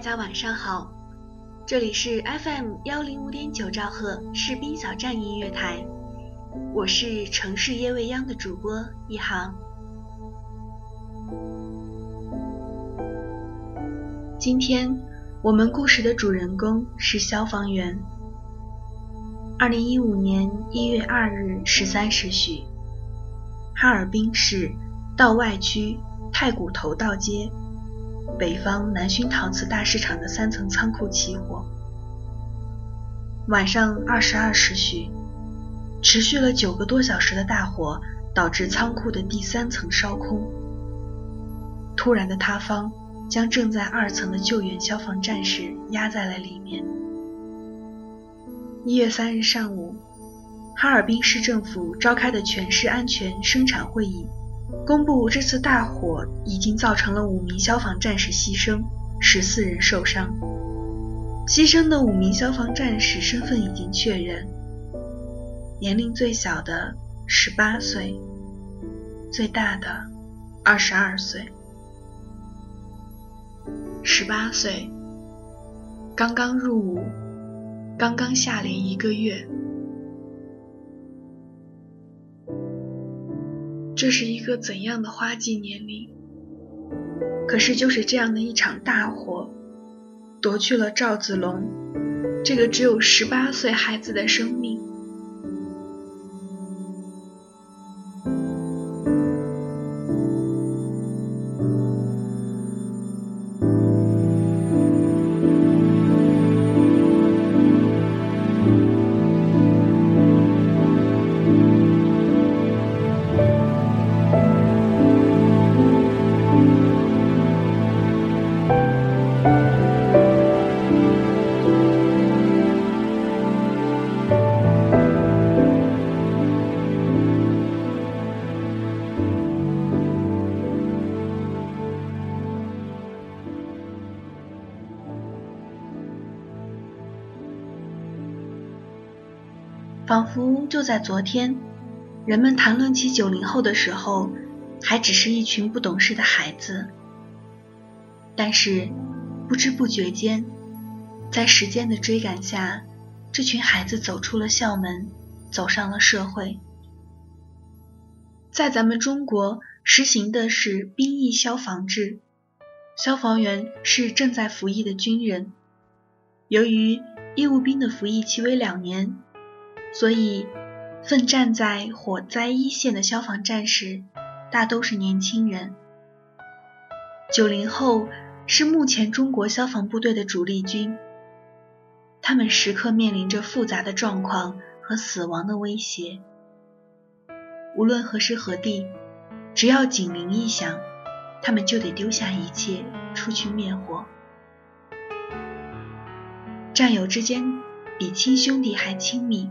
大家晚上好，这里是 FM 幺零五点九兆赫士兵小站音乐台，我是城市夜未央的主播一航。今天我们故事的主人公是消防员。二零一五年一月二日十三时许，哈尔滨市道外区太古头道街。北方南薰陶瓷大市场的三层仓库起火，晚上二十二时许，持续了九个多小时的大火导致仓库的第三层烧空。突然的塌方将正在二层的救援消防战士压在了里面。一月三日上午，哈尔滨市政府召开的全市安全生产会议。公布这次大火已经造成了五名消防战士牺牲，十四人受伤。牺牲的五名消防战士身份已经确认，年龄最小的十八岁，最大的二十二岁。十八岁，刚刚入伍，刚刚下连一个月。这是一个怎样的花季年龄？可是就是这样的一场大火，夺去了赵子龙这个只有十八岁孩子的生命。仿佛就在昨天，人们谈论起九零后的时候，还只是一群不懂事的孩子。但是，不知不觉间，在时间的追赶下，这群孩子走出了校门，走上了社会。在咱们中国，实行的是兵役消防制，消防员是正在服役的军人。由于义务兵的服役期为两年。所以，奋战在火灾一线的消防战士大都是年轻人。九零后是目前中国消防部队的主力军，他们时刻面临着复杂的状况和死亡的威胁。无论何时何地，只要警铃一响，他们就得丢下一切出去灭火。战友之间比亲兄弟还亲密。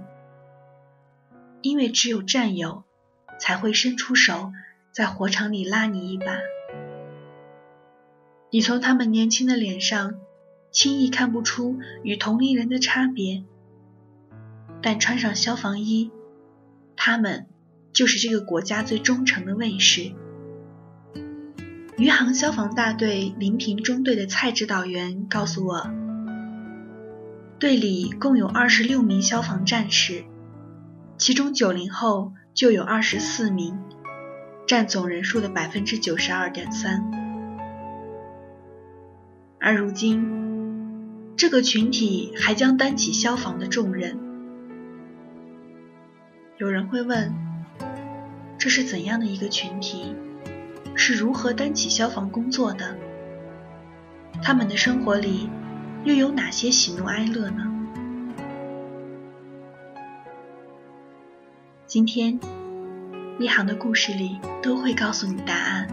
因为只有战友才会伸出手，在火场里拉你一把。你从他们年轻的脸上轻易看不出与同龄人的差别，但穿上消防衣，他们就是这个国家最忠诚的卫士。余杭消防大队临平中队的蔡指导员告诉我，队里共有二十六名消防战士。其中九零后就有二十四名，占总人数的百分之九十二点三。而如今，这个群体还将担起消防的重任。有人会问，这是怎样的一个群体？是如何担起消防工作的？他们的生活里又有哪些喜怒哀乐呢？今天一行的故事里都会告诉你答案。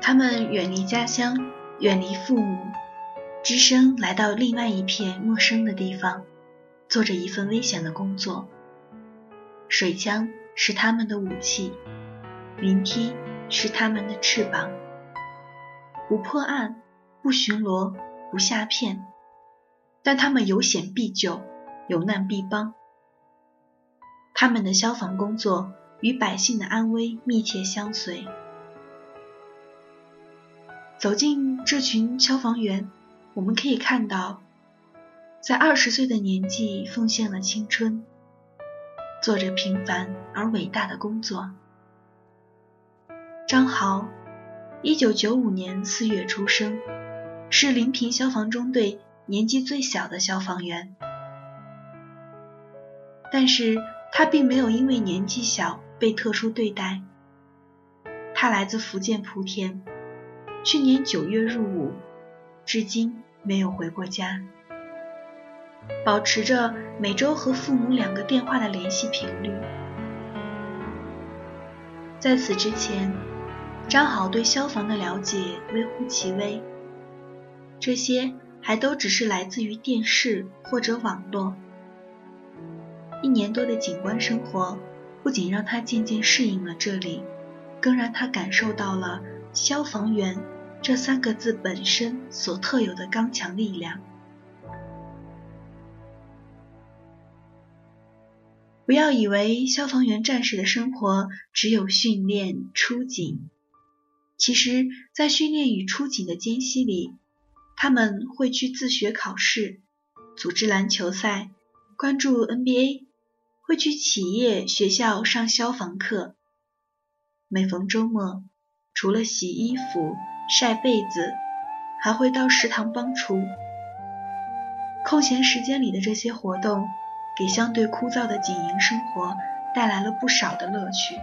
他们远离家乡远离父母只身来到另外一片陌生的地方做着一份危险的工作。水枪是他们的武器，云梯是他们的翅膀。不破案，不巡逻，不下骗，但他们有险必救，有难必帮。他们的消防工作与百姓的安危密切相随。走进这群消防员，我们可以看到，在二十岁的年纪奉献了青春，做着平凡而伟大的工作。张豪。一九九五年四月出生，是临平消防中队年纪最小的消防员。但是他并没有因为年纪小被特殊对待。他来自福建莆田，去年九月入伍，至今没有回过家，保持着每周和父母两个电话的联系频率。在此之前。张好对消防的了解微乎其微，这些还都只是来自于电视或者网络。一年多的警官生活，不仅让他渐渐适应了这里，更让他感受到了“消防员”这三个字本身所特有的刚强力量。不要以为消防员战士的生活只有训练、出警。其实，在训练与出警的间隙里，他们会去自学考试，组织篮球赛，关注 NBA，会去企业、学校上消防课。每逢周末，除了洗衣服、晒被子，还会到食堂帮厨。空闲时间里的这些活动，给相对枯燥的警营生活带来了不少的乐趣。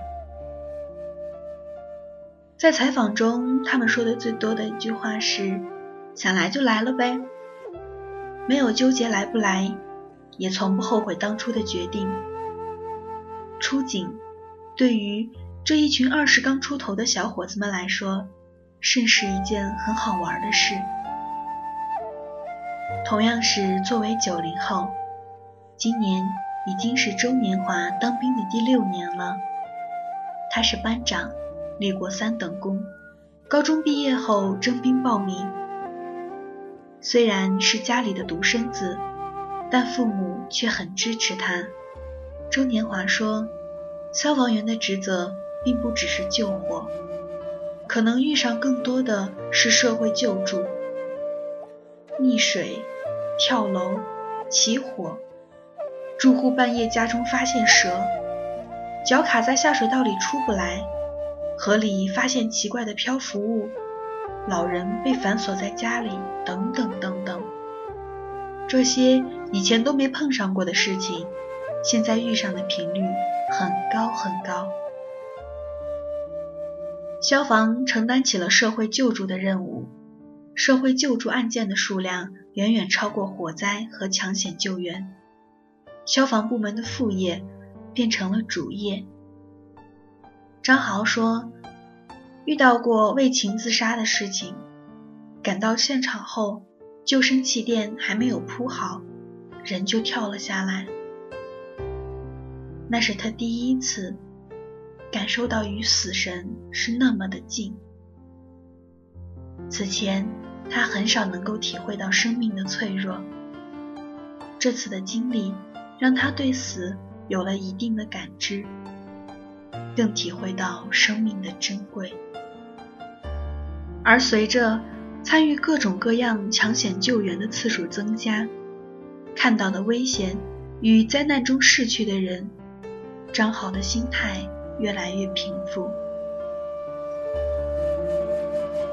在采访中，他们说的最多的一句话是：“想来就来了呗，没有纠结来不来，也从不后悔当初的决定。”出警对于这一群二十刚出头的小伙子们来说，甚是一件很好玩的事。同样是作为九零后，今年已经是周年华当兵的第六年了，他是班长。立过三等功，高中毕业后征兵报名。虽然是家里的独生子，但父母却很支持他。周年华说：“消防员的职责并不只是救火，可能遇上更多的是社会救助。溺水、跳楼、起火，住户半夜家中发现蛇，脚卡在下水道里出不来。”河里发现奇怪的漂浮物，老人被反锁在家里，等等等等。这些以前都没碰上过的事情，现在遇上的频率很高很高。消防承担起了社会救助的任务，社会救助案件的数量远远超过火灾和抢险救援，消防部门的副业变成了主业。张豪说：“遇到过为情自杀的事情，赶到现场后，救生气垫还没有铺好，人就跳了下来。那是他第一次感受到与死神是那么的近。此前，他很少能够体会到生命的脆弱。这次的经历让他对死有了一定的感知。”更体会到生命的珍贵，而随着参与各种各样抢险救援的次数增加，看到的危险与灾难中逝去的人，张豪的心态越来越平复。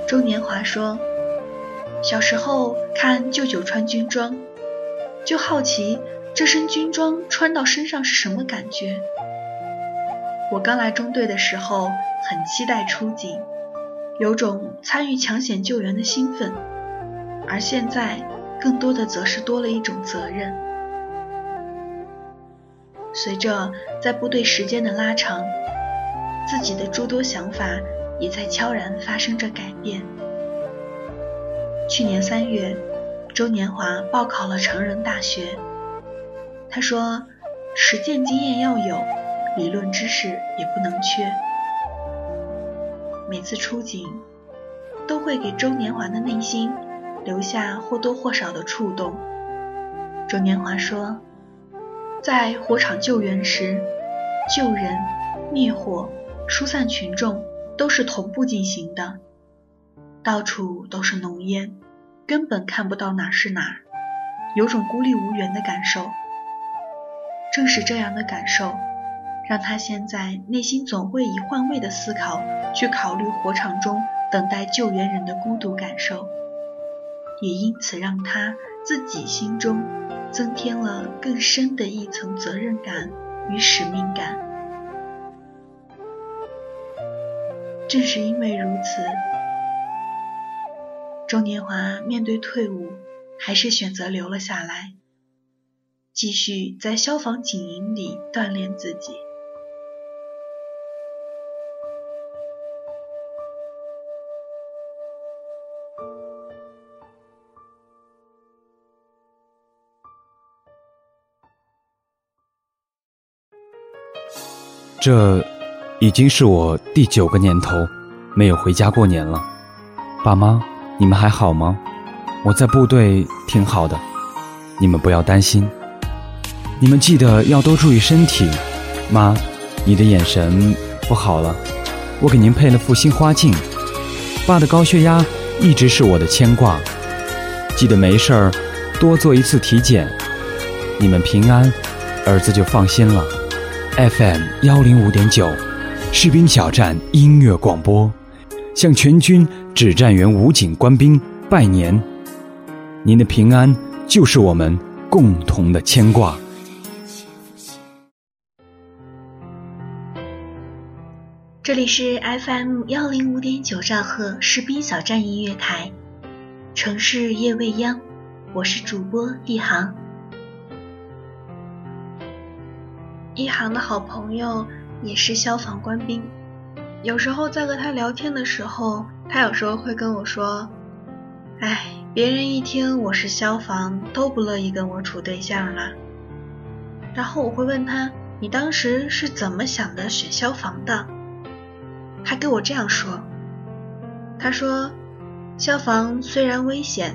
周年华说：“小时候看舅舅穿军装，就好奇这身军装穿到身上是什么感觉。”我刚来中队的时候，很期待出警，有种参与抢险救援的兴奋；而现在，更多的则是多了一种责任。随着在部队时间的拉长，自己的诸多想法也在悄然发生着改变。去年三月，周年华报考了成人大学。他说：“实践经验要有，理论知识也不能缺。”每次出警，都会给周年华的内心留下或多或少的触动。周年华说：“在火场救援时，救人、灭火、疏散群众都是同步进行的，到处都是浓烟，根本看不到哪是哪，有种孤立无援的感受。正是这样的感受，让他现在内心总会以换位的思考去考虑火场中等待救援人的孤独感受，也因此让他自己心中。”增添了更深的一层责任感与使命感。正是因为如此，周年华面对退伍，还是选择留了下来，继续在消防警营里锻炼自己。这已经是我第九个年头没有回家过年了，爸妈，你们还好吗？我在部队挺好的，你们不要担心。你们记得要多注意身体。妈，你的眼神不好了，我给您配了副新花镜。爸的高血压一直是我的牵挂，记得没事儿多做一次体检。你们平安，儿子就放心了。FM 幺零五点九，士兵小站音乐广播，向全军指战员武警官兵拜年。您的平安就是我们共同的牵挂。这里是 FM 幺零五点九兆赫士兵小站音乐台，城市夜未央，我是主播一航。一航的好朋友也是消防官兵，有时候在和他聊天的时候，他有时候会跟我说：“哎，别人一听我是消防，都不乐意跟我处对象了。”然后我会问他：“你当时是怎么想的选消防的？”他给我这样说：“他说，消防虽然危险，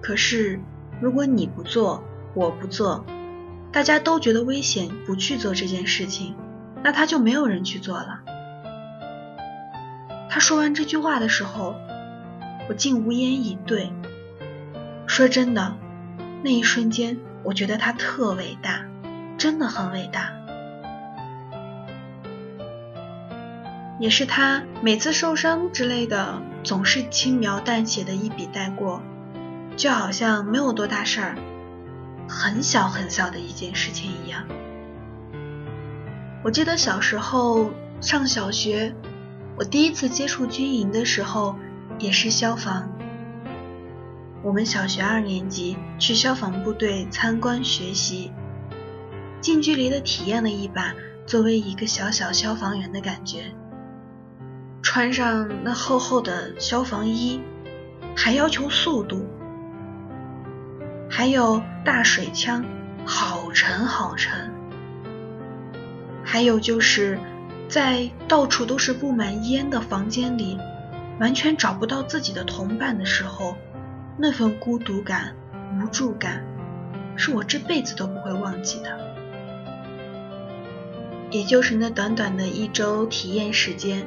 可是如果你不做，我不做。”大家都觉得危险，不去做这件事情，那他就没有人去做了。他说完这句话的时候，我竟无言以对。说真的，那一瞬间，我觉得他特伟大，真的很伟大。也是他每次受伤之类的，总是轻描淡写的一笔带过，就好像没有多大事儿。很小很小的一件事情一样。我记得小时候上小学，我第一次接触军营的时候也是消防。我们小学二年级去消防部队参观学习，近距离的体验了一把作为一个小小消防员的感觉。穿上那厚厚的消防衣，还要求速度。还有大水枪，好沉好沉。还有就是在到处都是布满烟的房间里，完全找不到自己的同伴的时候，那份孤独感、无助感，是我这辈子都不会忘记的。也就是那短短的一周体验时间，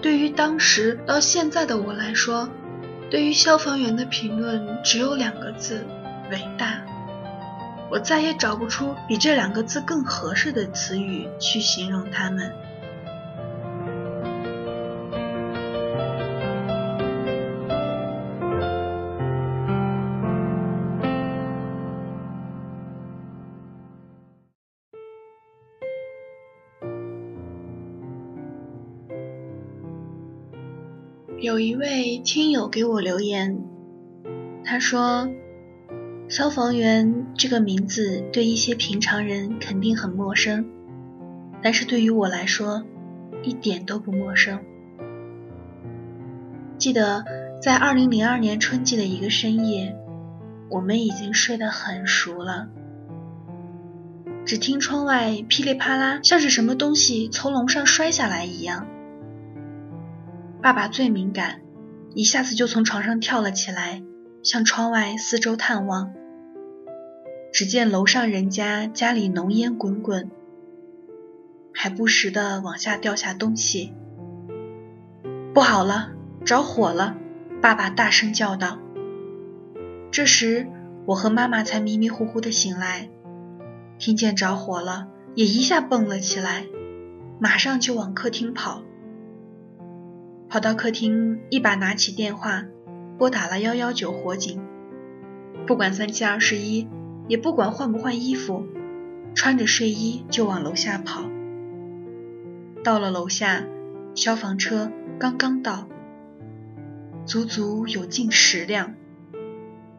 对于当时到现在的我来说。对于消防员的评论只有两个字：伟大。我再也找不出比这两个字更合适的词语去形容他们。有一位听友给我留言，他说：“消防员这个名字对一些平常人肯定很陌生，但是对于我来说一点都不陌生。记得在二零零二年春季的一个深夜，我们已经睡得很熟了，只听窗外噼里啪啦，像是什么东西从楼上摔下来一样。爸爸最敏感，一下子就从床上跳了起来，向窗外四周探望。只见楼上人家家里浓烟滚滚，还不时的往下掉下东西。不好了，着火了！爸爸大声叫道。这时，我和妈妈才迷迷糊糊的醒来，听见着火了，也一下蹦了起来，马上就往客厅跑。跑到客厅，一把拿起电话，拨打了幺幺九火警。不管三七二十一。也不管换不换衣服，穿着睡衣就往楼下跑。到了楼下，消防车刚刚到，足足有近十辆。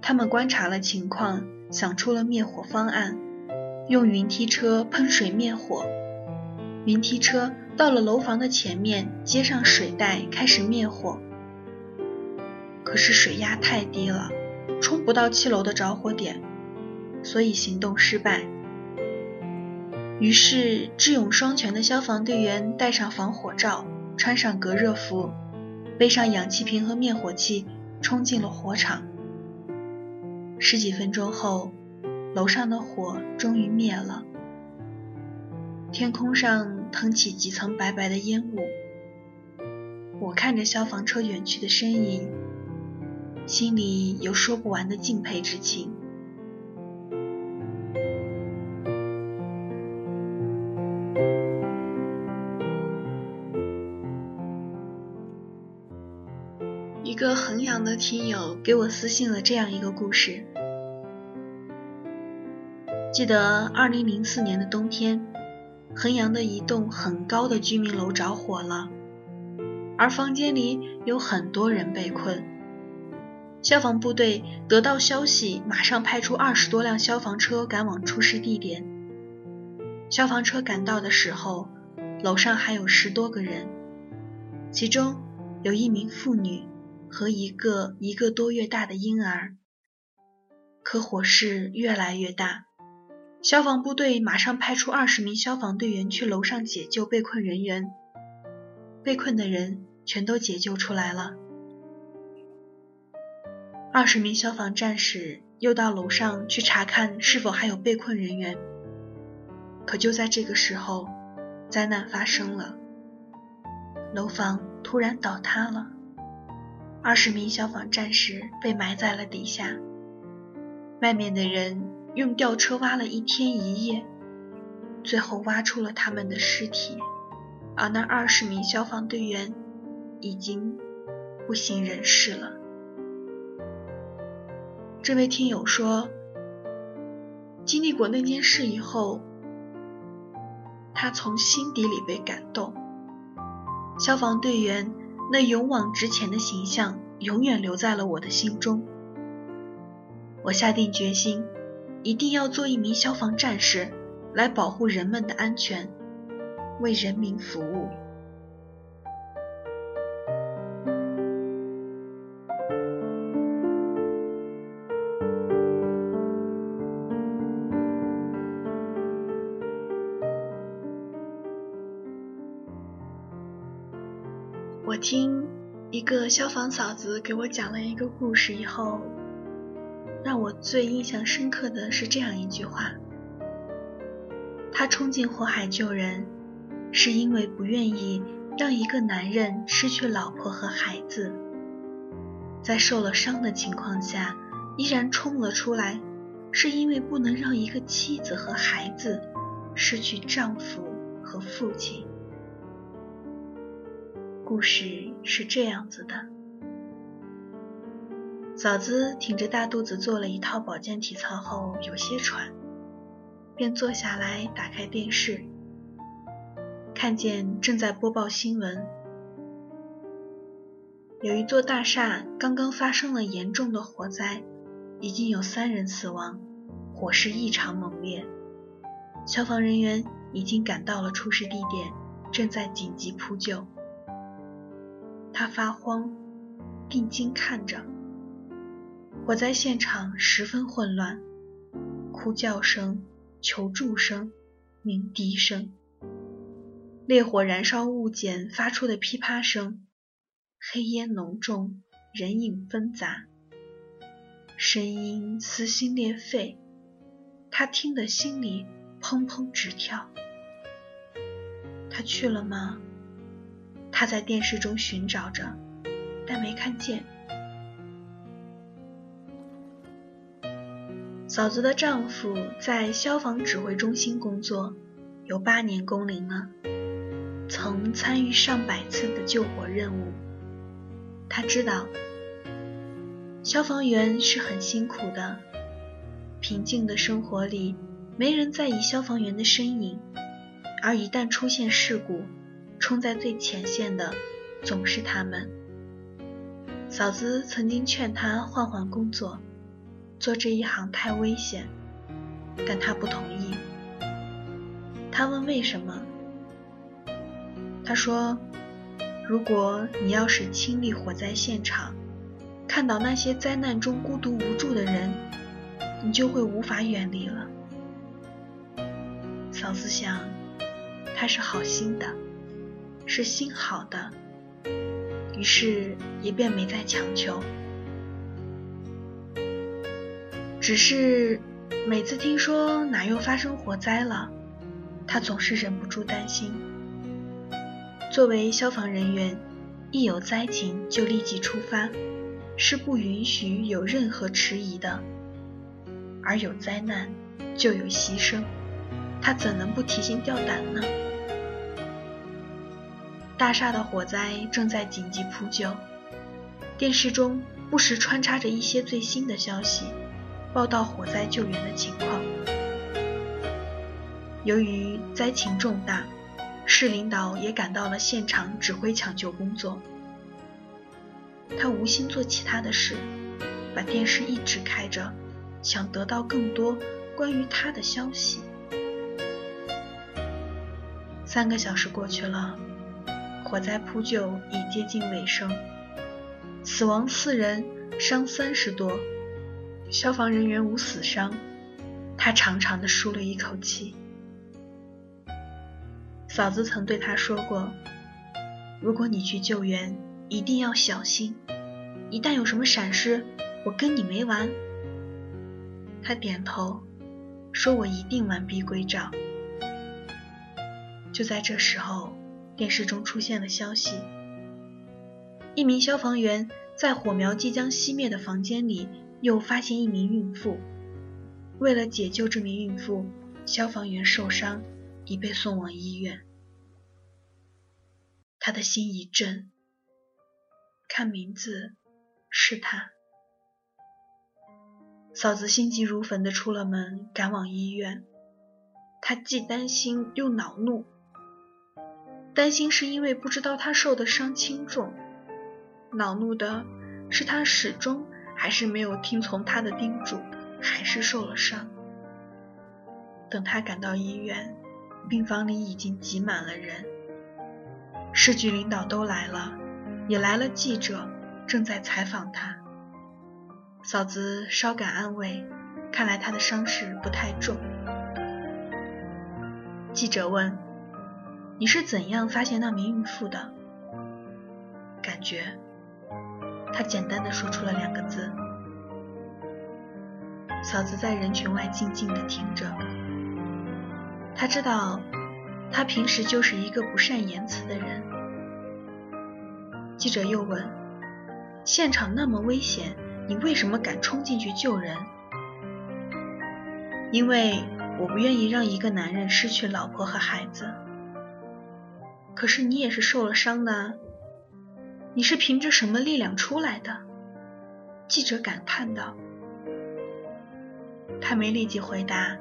他们观察了情况，想出了灭火方案，用云梯车喷水灭火。云梯车到了楼房的前面，接上水带开始灭火。可是水压太低了，冲不到七楼的着火点。所以行动失败。于是智勇双全的消防队员戴上防火罩，穿上隔热服，背上氧气瓶和灭火器，冲进了火场。十几分钟后，楼上的火终于灭了。天空上腾起几层白白的烟雾。我看着消防车远去的身影，心里有说不完的敬佩之情。一个衡阳的听友给我私信了这样一个故事。记得二零零四年的冬天，衡阳的一栋很高的居民楼着火了，而房间里有很多人被困。消防部队得到消息，马上派出二十多辆消防车赶往出事地点。消防车赶到的时候，楼上还有十多个人，其中有一名妇女。和一个一个多月大的婴儿，可火势越来越大，消防部队马上派出二十名消防队员去楼上解救被困人员。被困的人全都解救出来了。二十名消防战士又到楼上去查看是否还有被困人员。可就在这个时候，灾难发生了，楼房突然倒塌了。二十名消防战士被埋在了底下，外面的人用吊车挖了一天一夜，最后挖出了他们的尸体，而那二十名消防队员已经不省人事了。这位听友说，经历过那件事以后，他从心底里被感动，消防队员。那勇往直前的形象永远留在了我的心中。我下定决心，一定要做一名消防战士，来保护人们的安全，为人民服务。我听一个消防嫂子给我讲了一个故事以后，我最印象深刻的是这样一句话：他冲进火海救人，是因为不愿意让一个男人失去老婆和孩子，在受了伤的情况下依然冲了出来，是因为不能让一个妻子和孩子失去丈夫和父亲。故事是这样子的：嫂子挺着大肚子做了一套保健体操后，有些喘，便坐下来打开电视，看见正在播报新闻，有一座大厦刚刚发生了严重的火灾，已经有三人死亡，火势异常猛烈，消防人员已经赶到了出事地点，正在紧急扑救。他发慌，定睛看着。火灾现场十分混乱，哭叫声、求助声、鸣笛声，烈火燃烧物件发出的噼啪声，黑烟浓重，人影纷杂，声音撕心裂肺，他听得心里砰砰直跳。他去了吗？他在电视中寻找着，但没看见。嫂子的丈夫在消防指挥中心工作，有八年工龄了，曾参与上百次的救火任务。他知道，消防员是很辛苦的。平静的生活里，没人在意消防员的身影，而一旦出现事故，冲在最前线的总是他们。嫂子曾经劝他换换工作。做这一行太危险，但他不同意。他问为什么？他说：“如果你要是亲历火灾现场，看到那些灾难中孤独无助的人，你就会无法远离了。”嫂子想，他是好心的，是心好的，于是也便没再强求。只是每次听说哪又发生火灾了，他总是忍不住担心。作为消防人员，一有灾情就立即出发，是不允许有任何迟疑的。而有灾难就有牺牲，他怎能不提心吊胆呢？大厦的火灾正在紧急扑救，电视中不时穿插着一些最新的消息。报道火灾救援的情况。由于灾情重大，市领导也赶到了现场指挥抢救工作。他无心做其他的事，把电视一直开着，想得到更多关于他的消息。三个小时过去了，火灾扑救已接近尾声，死亡四人，伤三十多。消防人员无死伤，他长长的舒了一口气。嫂子曾对他说过：“如果你去救援，一定要小心，一旦有什么闪失，我跟你没完。”他点头，说：“我一定完璧归赵。”就在这时候，电视中出现了消息：一名消防员在火苗即将熄灭的房间里。又发现一名孕妇，为了解救这名孕妇，消防员受伤，已被送往医院。他的心一震，看名字是他。嫂子心急如焚地出了门，赶往医院。她既担心又恼怒，担心是因为不知道他受的伤轻重，恼怒的是他始终。还是没有听从他的叮嘱，还是受了伤。等他赶到医院，病房里已经挤满了人，市局领导都来了，也来了记者，正在采访他。嫂子稍感安慰，看来他的伤势不太重。记者问：“你是怎样发现那名孕妇的？”感觉。他简单的说出了两个字。嫂子在人群外静静的听着，他知道他平时就是一个不善言辞的人。记者又问：“现场那么危险，你为什么敢冲进去救人？”因为我不愿意让一个男人失去老婆和孩子。可是你也是受了伤的。你是凭着什么力量出来的？记者感叹道。他没立即回答，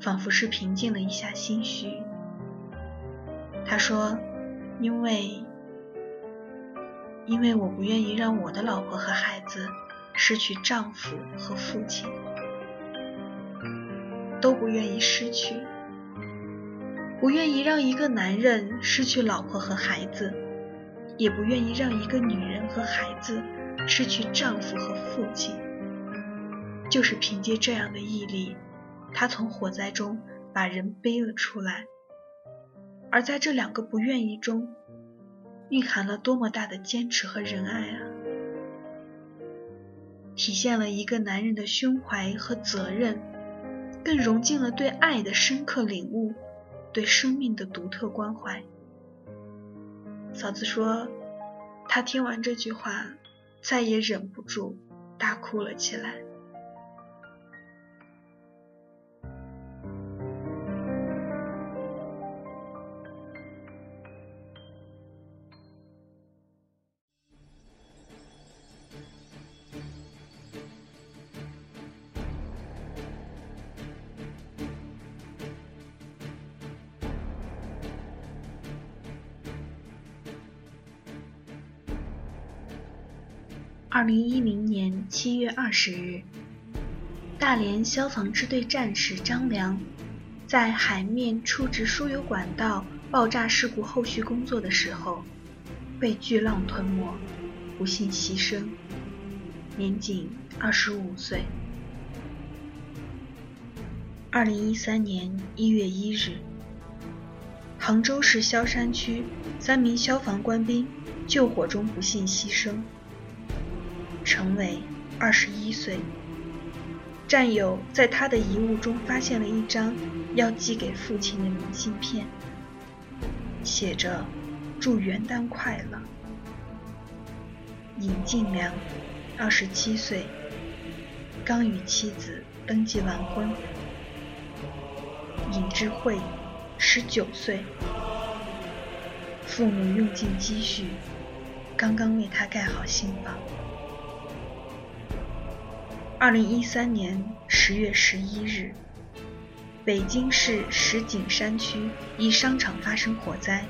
仿佛是平静了一下心绪。他说：“因为，因为我不愿意让我的老婆和孩子失去丈夫和父亲，都不愿意失去，不愿意让一个男人失去老婆和孩子。”也不愿意让一个女人和孩子失去丈夫和父亲。就是凭借这样的毅力，她从火灾中把人背了出来。而在这两个不愿意中，蕴含了多么大的坚持和仁爱啊！体现了一个男人的胸怀和责任，更融进了对爱的深刻领悟，对生命的独特关怀。嫂子说，她听完这句话，再也忍不住大哭了起来。二零一零年七月二十日，大连消防支队战士张良在海面处置输油管道爆炸事故后续工作的时候，被巨浪吞没，不幸牺牲，年仅二十五岁。二零一三年一月一日，杭州市萧山区三名消防官兵救火中不幸牺牲。陈伟，二十一岁。战友在他的遗物中发现了一张要寄给父亲的明信片，写着“祝元旦快乐”。尹进良，二十七岁，刚与妻子登记完婚。尹智慧，十九岁，父母用尽积蓄，刚刚为他盖好新房。二零一三年十月十一日，北京市石景山区一商场发生火灾，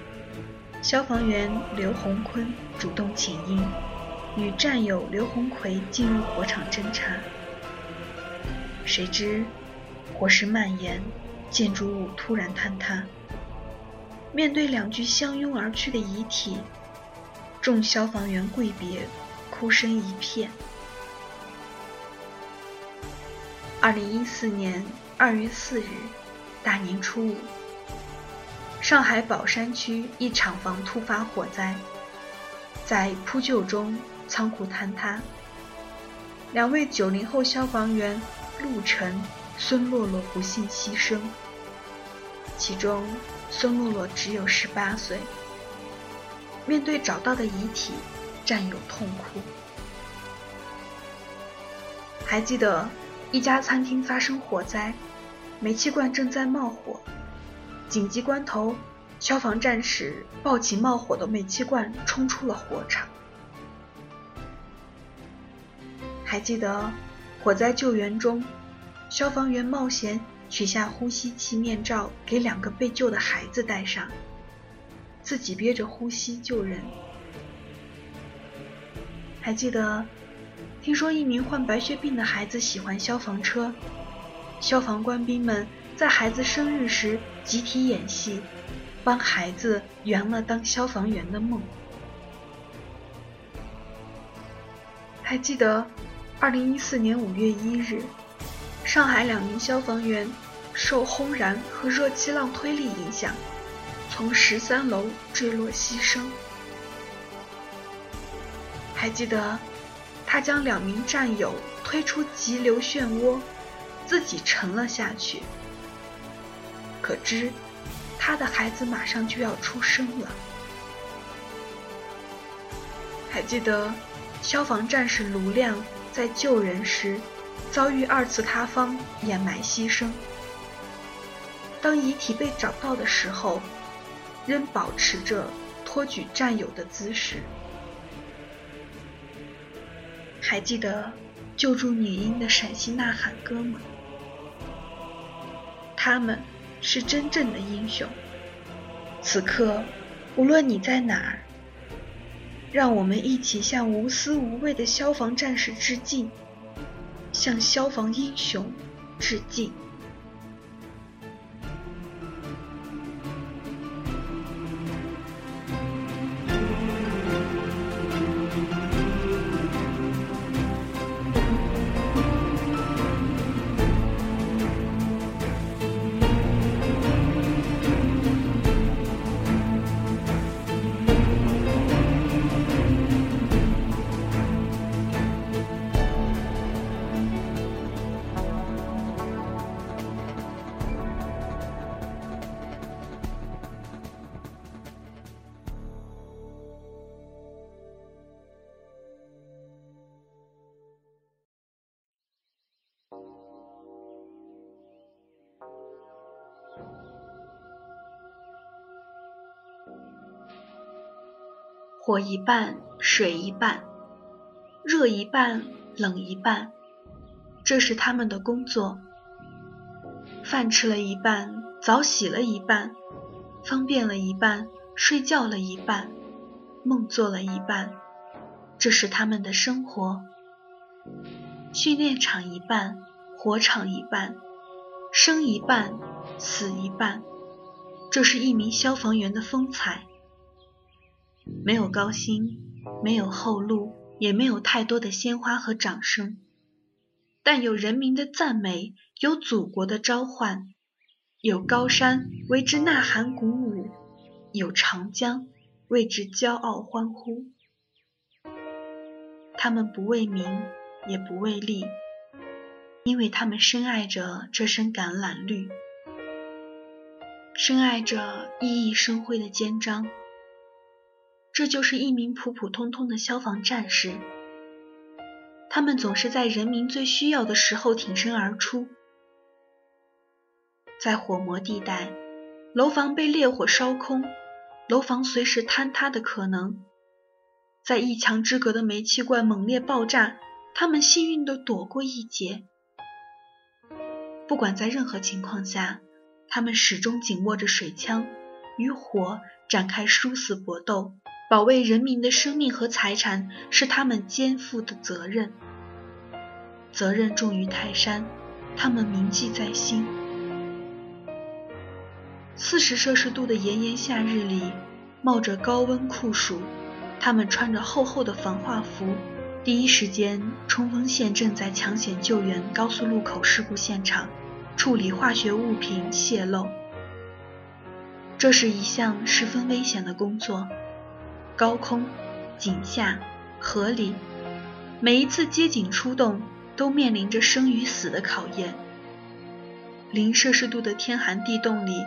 消防员刘洪坤主动请缨，与战友刘洪奎进入火场侦查。谁知火势蔓延，建筑物突然坍塌。面对两具相拥而去的遗体，众消防员跪别，哭声一片。二零一四年二月四日，大年初五，上海宝山区一厂房突发火灾，在扑救中仓库坍塌，两位九零后消防员陆晨、孙洛洛不幸牺牲，其中孙洛洛只有十八岁。面对找到的遗体，战友痛哭，还记得。一家餐厅发生火灾，煤气罐正在冒火。紧急关头，消防战士抱起冒火的煤气罐，冲出了火场。还记得火灾救援中，消防员冒险取下呼吸器面罩给两个被救的孩子戴上，自己憋着呼吸救人。还记得。听说一名患白血病的孩子喜欢消防车，消防官兵们在孩子生日时集体演戏，帮孩子圆了当消防员的梦。还记得，二零一四年五月一日，上海两名消防员受轰然和热气浪推力影响，从十三楼坠落牺牲。还记得。他将两名战友推出急流漩涡，自己沉了下去。可知，他的孩子马上就要出生了。还记得，消防战士卢亮在救人时遭遇二次塌方掩埋牺牲。当遗体被找到的时候，仍保持着托举战友的姿势。还记得救助女婴的陕西呐喊歌吗？他们是真正的英雄。此刻，无论你在哪儿，让我们一起向无私无畏的消防战士致敬，向消防英雄致敬。火一半，水一半，热一半，冷一半，这是他们的工作。饭吃了一半，澡洗了一半，方便了一半，睡觉了一半，梦做了一半，这是他们的生活。训练场一半，火场一半，生一半，死一半，这是一名消防员的风采。没有高薪，没有后路，也没有太多的鲜花和掌声，但有人民的赞美，有祖国的召唤，有高山为之呐喊鼓舞，有长江为之骄傲欢呼。他们不为名，也不为利，因为他们深爱着这身橄榄绿，深爱着熠熠生辉的肩章。这就是一名普普通通的消防战士，他们总是在人民最需要的时候挺身而出。在火魔地带，楼房被烈火烧空，楼房随时坍塌的可能；在一墙之隔的煤气罐猛烈爆炸，他们幸运地躲过一劫。不管在任何情况下，他们始终紧握着水枪，与火展开殊死搏斗。保卫人民的生命和财产是他们肩负的责任，责任重于泰山，他们铭记在心。四十摄氏度的炎炎夏日里，冒着高温酷暑，他们穿着厚厚的防化服，第一时间冲锋陷阵，在抢险救援高速路口事故现场，处理化学物品泄漏。这是一项十分危险的工作。高空、井下、河里，每一次接警出动，都面临着生与死的考验。零摄氏度的天寒地冻里，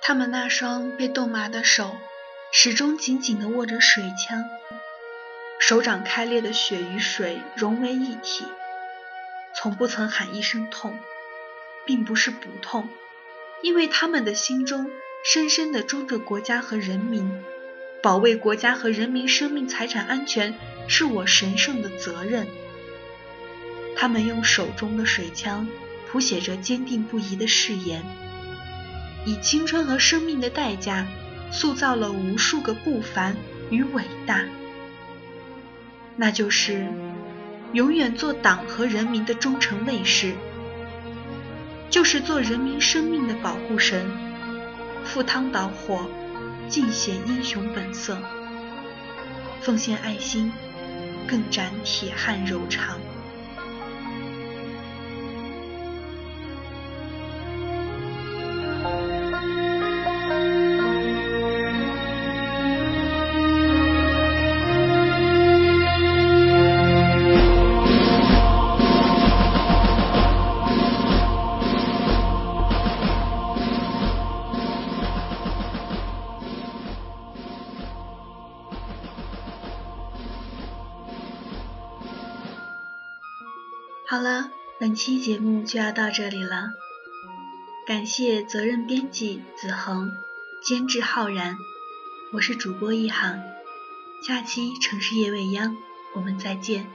他们那双被冻麻的手，始终紧紧地握着水枪，手掌开裂的血与水融为一体，从不曾喊一声痛，并不是不痛，因为他们的心中深深地装着国家和人民。保卫国家和人民生命财产安全是我神圣的责任。他们用手中的水枪谱写着坚定不移的誓言，以青春和生命的代价塑造了无数个不凡与伟大。那就是永远做党和人民的忠诚卫士，就是做人民生命的保护神，赴汤蹈火。尽显英雄本色，奉献爱心，更展铁汉柔肠。本期节目就要到这里了。感谢责任编辑子恒，监制浩然，我是主播一航。下期城市夜未央，我们再见。